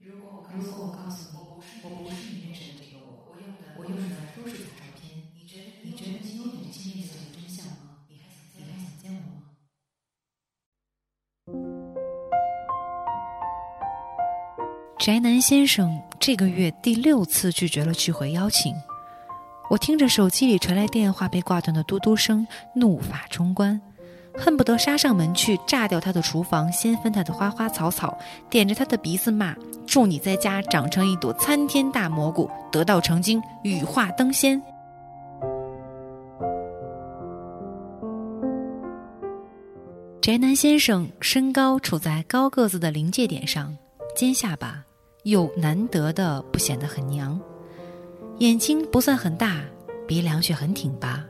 如果我告诉你，我不是你认识的这个我，我用的都是假照片，你觉得你觉得你有点亲密的真相吗？你还想你还想见我吗？宅男先生这个月第六次拒绝了聚会邀请，我听着手机里传来电话被挂断的嘟嘟声，怒发冲冠，恨不得杀上门去炸掉他的厨房，掀翻他的花花草草，点着他的鼻子骂：“祝你在家长成一朵参天大蘑菇，得道成精，羽化登仙。”宅男先生身高处在高个子的临界点上，尖下巴。又难得的不显得很娘，眼睛不算很大，鼻梁却很挺拔。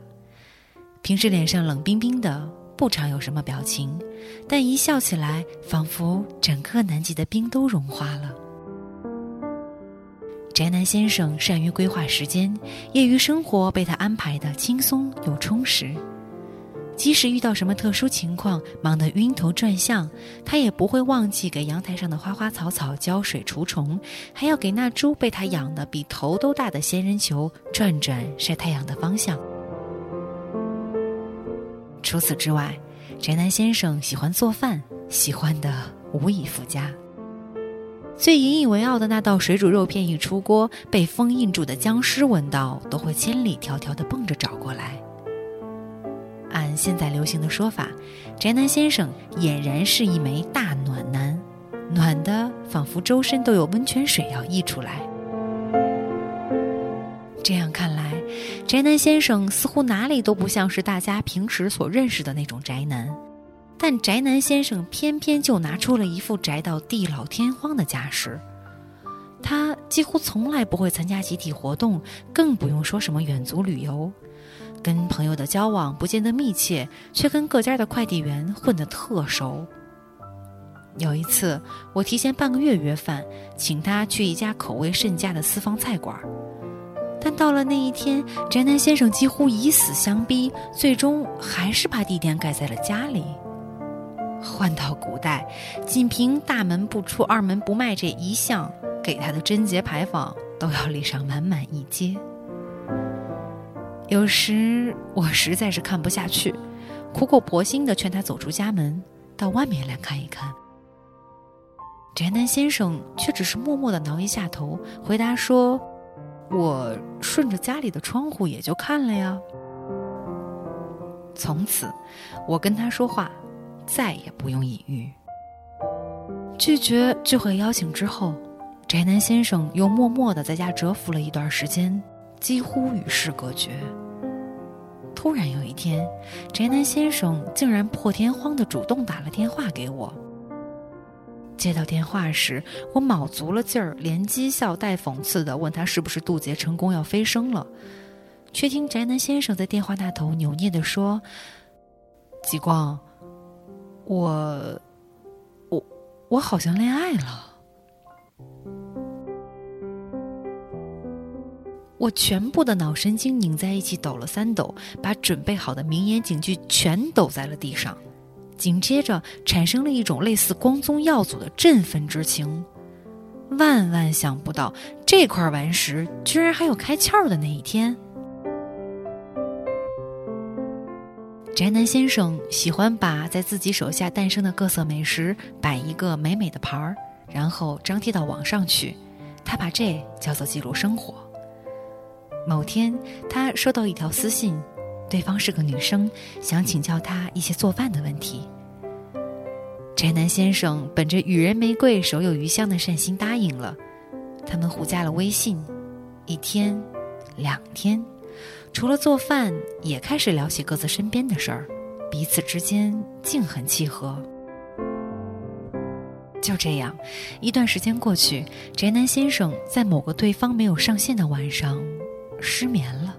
平时脸上冷冰冰的，不常有什么表情，但一笑起来，仿佛整个南极的冰都融化了。宅男先生善于规划时间，业余生活被他安排的轻松又充实。即使遇到什么特殊情况，忙得晕头转向，他也不会忘记给阳台上的花花草草浇水除虫，还要给那株被他养得比头都大的仙人球转转晒太阳的方向。除此之外，宅男先生喜欢做饭，喜欢的无以复加。最引以为傲的那道水煮肉片一出锅，被封印住的僵尸闻到都会千里迢迢地蹦着找过来。按现在流行的说法，宅男先生俨然是一枚大暖男，暖的仿佛周身都有温泉水要溢出来。这样看来，宅男先生似乎哪里都不像是大家平时所认识的那种宅男，但宅男先生偏偏就拿出了一副宅到地老天荒的架势。他几乎从来不会参加集体活动，更不用说什么远足旅游。跟朋友的交往不见得密切，却跟各家的快递员混得特熟。有一次，我提前半个月约饭，请他去一家口味甚佳的私房菜馆，但到了那一天，宅男先生几乎以死相逼，最终还是把地点改在了家里。换到古代，仅凭大门不出、二门不迈这一项，给他的贞节牌坊都要立上满满一街。有时我实在是看不下去，苦口婆心的劝他走出家门，到外面来看一看。宅男先生却只是默默的挠一下头，回答说：“我顺着家里的窗户也就看了呀。”从此，我跟他说话再也不用隐喻。拒绝聚会邀请之后，宅男先生又默默的在家蛰伏了一段时间。几乎与世隔绝。突然有一天，宅男先生竟然破天荒的主动打了电话给我。接到电话时，我卯足了劲儿，连讥笑带讽刺的问他是不是渡劫成功要飞升了，却听宅男先生在电话那头扭捏的说：“极光，我，我，我好像恋爱了。”我全部的脑神经拧在一起，抖了三抖，把准备好的名言警句全抖在了地上，紧接着产生了一种类似光宗耀祖的振奋之情。万万想不到，这块顽石居然还有开窍的那一天。宅男先生喜欢把在自己手下诞生的各色美食摆一个美美的盘儿，然后张贴到网上去，他把这叫做记录生活。某天，他收到一条私信，对方是个女生，想请教他一些做饭的问题。宅男先生本着予人玫瑰，手有余香的善心答应了。他们互加了微信，一天，两天，除了做饭，也开始聊起各自身边的事儿，彼此之间竟很契合。就这样，一段时间过去，宅男先生在某个对方没有上线的晚上。失眠了。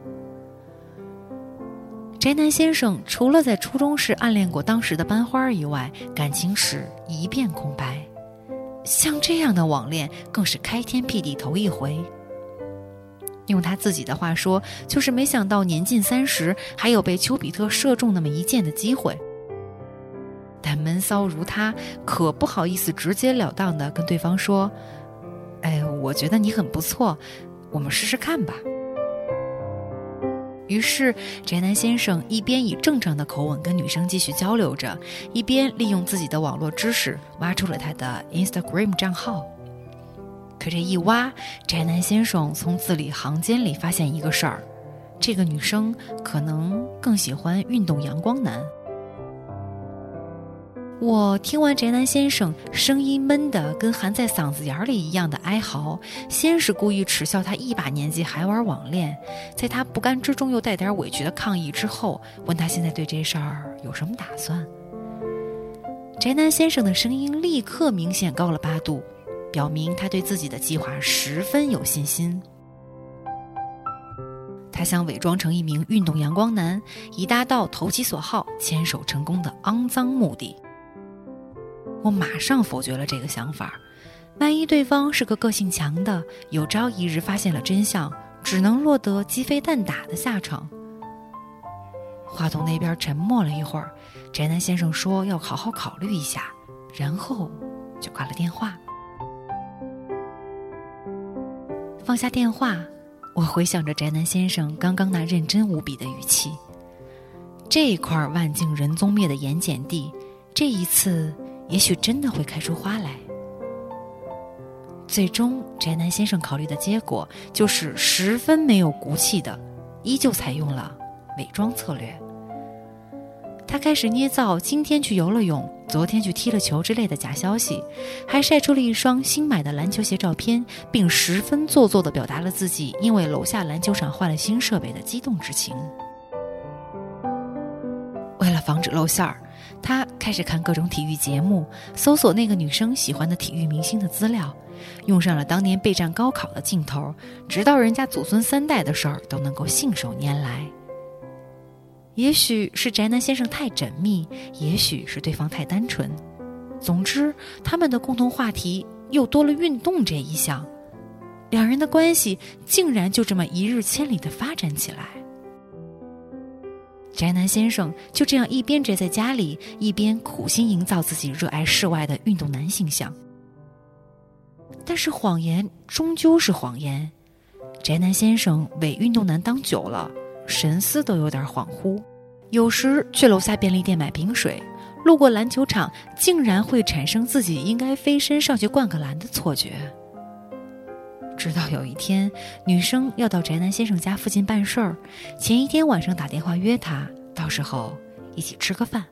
宅男先生除了在初中时暗恋过当时的班花以外，感情史一片空白。像这样的网恋更是开天辟地头一回。用他自己的话说，就是没想到年近三十还有被丘比特射中那么一箭的机会。但闷骚如他，可不好意思直截了当的跟对方说：“哎我觉得你很不错，我们试试看吧。”于是，宅男先生一边以正常的口吻跟女生继续交流着，一边利用自己的网络知识挖出了她的 Instagram 账号。可这一挖，宅男先生从字里行间里发现一个事儿：这个女生可能更喜欢运动阳光男。我听完宅男先生声音闷的跟含在嗓子眼里一样的哀嚎，先是故意耻笑他一把年纪还玩网恋，在他不甘之中又带点委屈的抗议之后，问他现在对这事儿有什么打算。宅男先生的声音立刻明显高了八度，表明他对自己的计划十分有信心。他想伪装成一名运动阳光男，以达到投其所好、牵手成功的肮脏目的。我马上否决了这个想法。万一对方是个个性强的，有朝一日发现了真相，只能落得鸡飞蛋打的下场。话筒那边沉默了一会儿，宅男先生说要好好考虑一下，然后就挂了电话。放下电话，我回想着宅男先生刚刚那认真无比的语气。这块万径人踪灭的盐碱地，这一次。也许真的会开出花来。最终，宅男先生考虑的结果就是十分没有骨气的，依旧采用了伪装策略。他开始捏造今天去游了泳、昨天去踢了球之类的假消息，还晒出了一双新买的篮球鞋照片，并十分做作的表达了自己因为楼下篮球场换了新设备的激动之情。为了防止露馅儿。他开始看各种体育节目，搜索那个女生喜欢的体育明星的资料，用上了当年备战高考的劲头，直到人家祖孙三代的事儿都能够信手拈来。也许是宅男先生太缜密，也许是对方太单纯，总之，他们的共同话题又多了运动这一项，两人的关系竟然就这么一日千里的发展起来。宅男先生就这样一边宅在家里，一边苦心营造自己热爱室外的运动男形象。但是谎言终究是谎言，宅男先生伪运动男当久了，神思都有点恍惚。有时去楼下便利店买瓶水，路过篮球场，竟然会产生自己应该飞身上去灌个篮的错觉。直到有一天，女生要到宅男先生家附近办事儿，前一天晚上打电话约他，到时候一起吃个饭。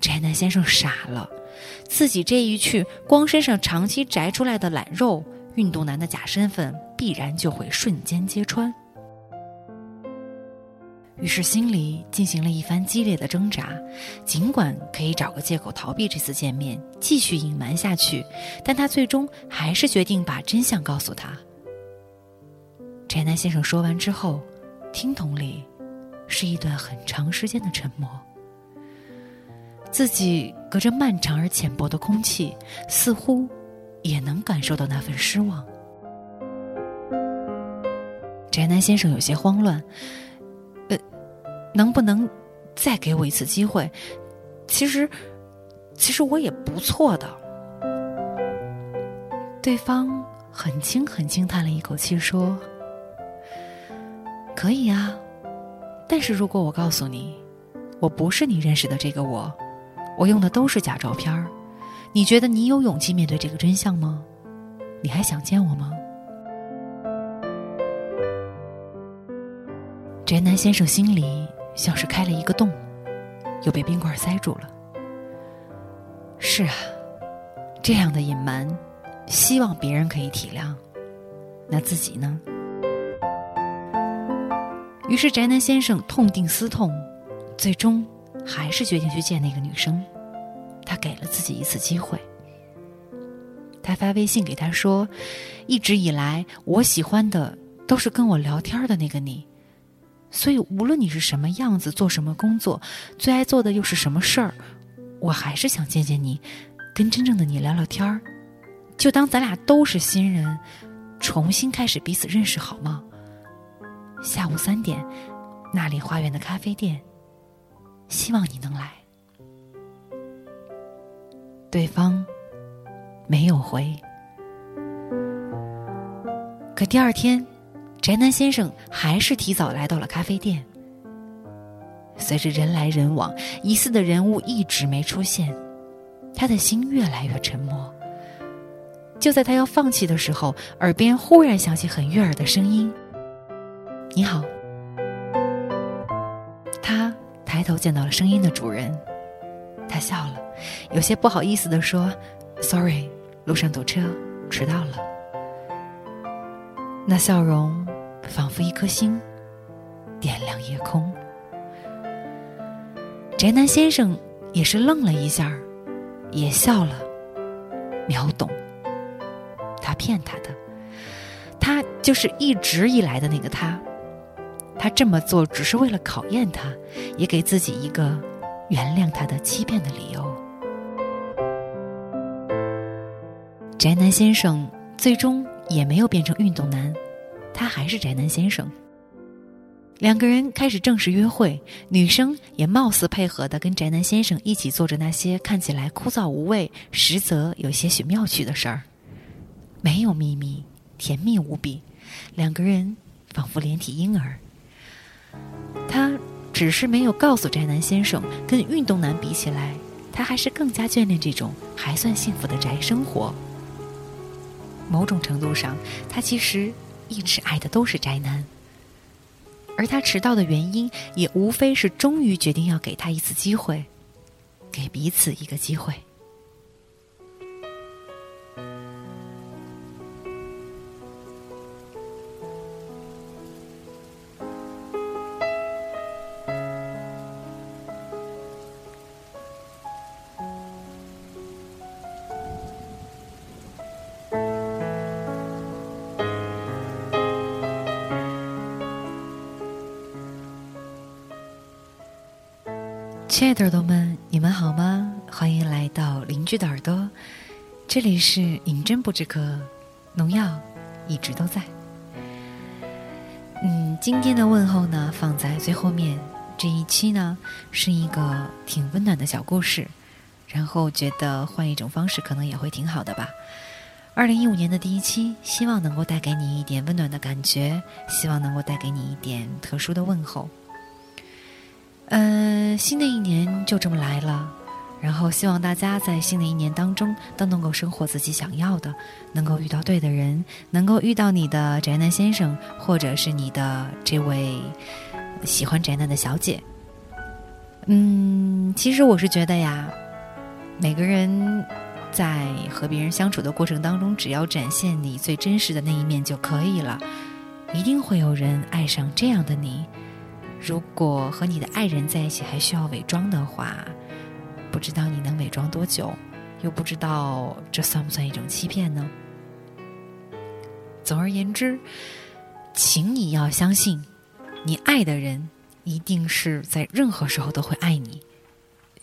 宅男先生傻了，自己这一去，光身上长期宅出来的懒肉，运动男的假身份必然就会瞬间揭穿。于是心里进行了一番激烈的挣扎，尽管可以找个借口逃避这次见面，继续隐瞒下去，但他最终还是决定把真相告诉他。宅男先生说完之后，听筒里是一段很长时间的沉默。自己隔着漫长而浅薄的空气，似乎也能感受到那份失望。宅男先生有些慌乱。能不能再给我一次机会？其实，其实我也不错的。对方很轻很轻叹了一口气，说：“可以啊，但是如果我告诉你，我不是你认识的这个我，我用的都是假照片儿，你觉得你有勇气面对这个真相吗？你还想见我吗？”宅男先生心里。像是开了一个洞，又被冰块塞住了。是啊，这样的隐瞒，希望别人可以体谅，那自己呢？于是宅男先生痛定思痛，最终还是决定去见那个女生。他给了自己一次机会。他发微信给她说：“一直以来，我喜欢的都是跟我聊天的那个你。”所以，无论你是什么样子，做什么工作，最爱做的又是什么事儿，我还是想见见你，跟真正的你聊聊天儿，就当咱俩都是新人，重新开始彼此认识，好吗？下午三点，那里花园的咖啡店，希望你能来。对方没有回。可第二天，宅男先生还是提早来到了咖啡店。随着人来人往，疑似的人物一直没出现，他的心越来越沉默。就在他要放弃的时候，耳边忽然响起很悦耳的声音：“你好。”他抬头见到了声音的主人，他笑了，有些不好意思的说：“Sorry，路上堵车，迟到了。”那笑容仿佛一颗星，点亮夜空。宅男先生也是愣了一下，也笑了，秒懂。他骗他的，他就是一直以来的那个他。他这么做只是为了考验他，也给自己一个原谅他的欺骗的理由。宅男先生最终也没有变成运动男，他还是宅男先生。两个人开始正式约会，女生也貌似配合的跟宅男先生一起做着那些看起来枯燥无味，实则有些许妙趣的事儿。没有秘密，甜蜜无比，两个人仿佛连体婴儿。他只是没有告诉宅男先生，跟运动男比起来，他还是更加眷恋这种还算幸福的宅生活。某种程度上，他其实一直爱的都是宅男，而他迟到的原因，也无非是终于决定要给他一次机会，给彼此一个机会。亲爱的耳朵们，你们好吗？欢迎来到邻居的耳朵，这里是银针不止渴，农药一直都在。嗯，今天的问候呢放在最后面，这一期呢是一个挺温暖的小故事，然后觉得换一种方式可能也会挺好的吧。二零一五年的第一期，希望能够带给你一点温暖的感觉，希望能够带给你一点特殊的问候。嗯，新的一年就这么来了，然后希望大家在新的一年当中都能够生活自己想要的，能够遇到对的人，能够遇到你的宅男先生，或者是你的这位喜欢宅男的小姐。嗯，其实我是觉得呀，每个人在和别人相处的过程当中，只要展现你最真实的那一面就可以了，一定会有人爱上这样的你。如果和你的爱人在一起还需要伪装的话，不知道你能伪装多久，又不知道这算不算一种欺骗呢？总而言之，请你要相信，你爱的人一定是在任何时候都会爱你。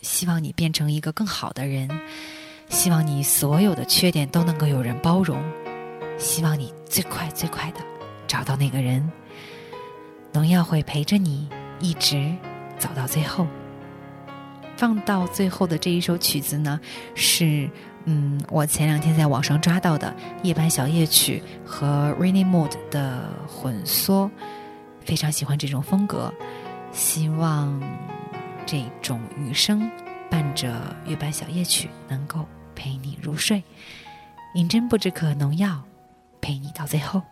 希望你变成一个更好的人，希望你所有的缺点都能够有人包容，希望你最快最快的找到那个人。农药会陪着你一直走到最后。放到最后的这一首曲子呢，是嗯，我前两天在网上抓到的《夜半小夜曲》和《Rainy Mood》的混缩，非常喜欢这种风格。希望这种雨声伴着《月半小夜曲》能够陪你入睡。饮鸩不止渴，农药陪你到最后。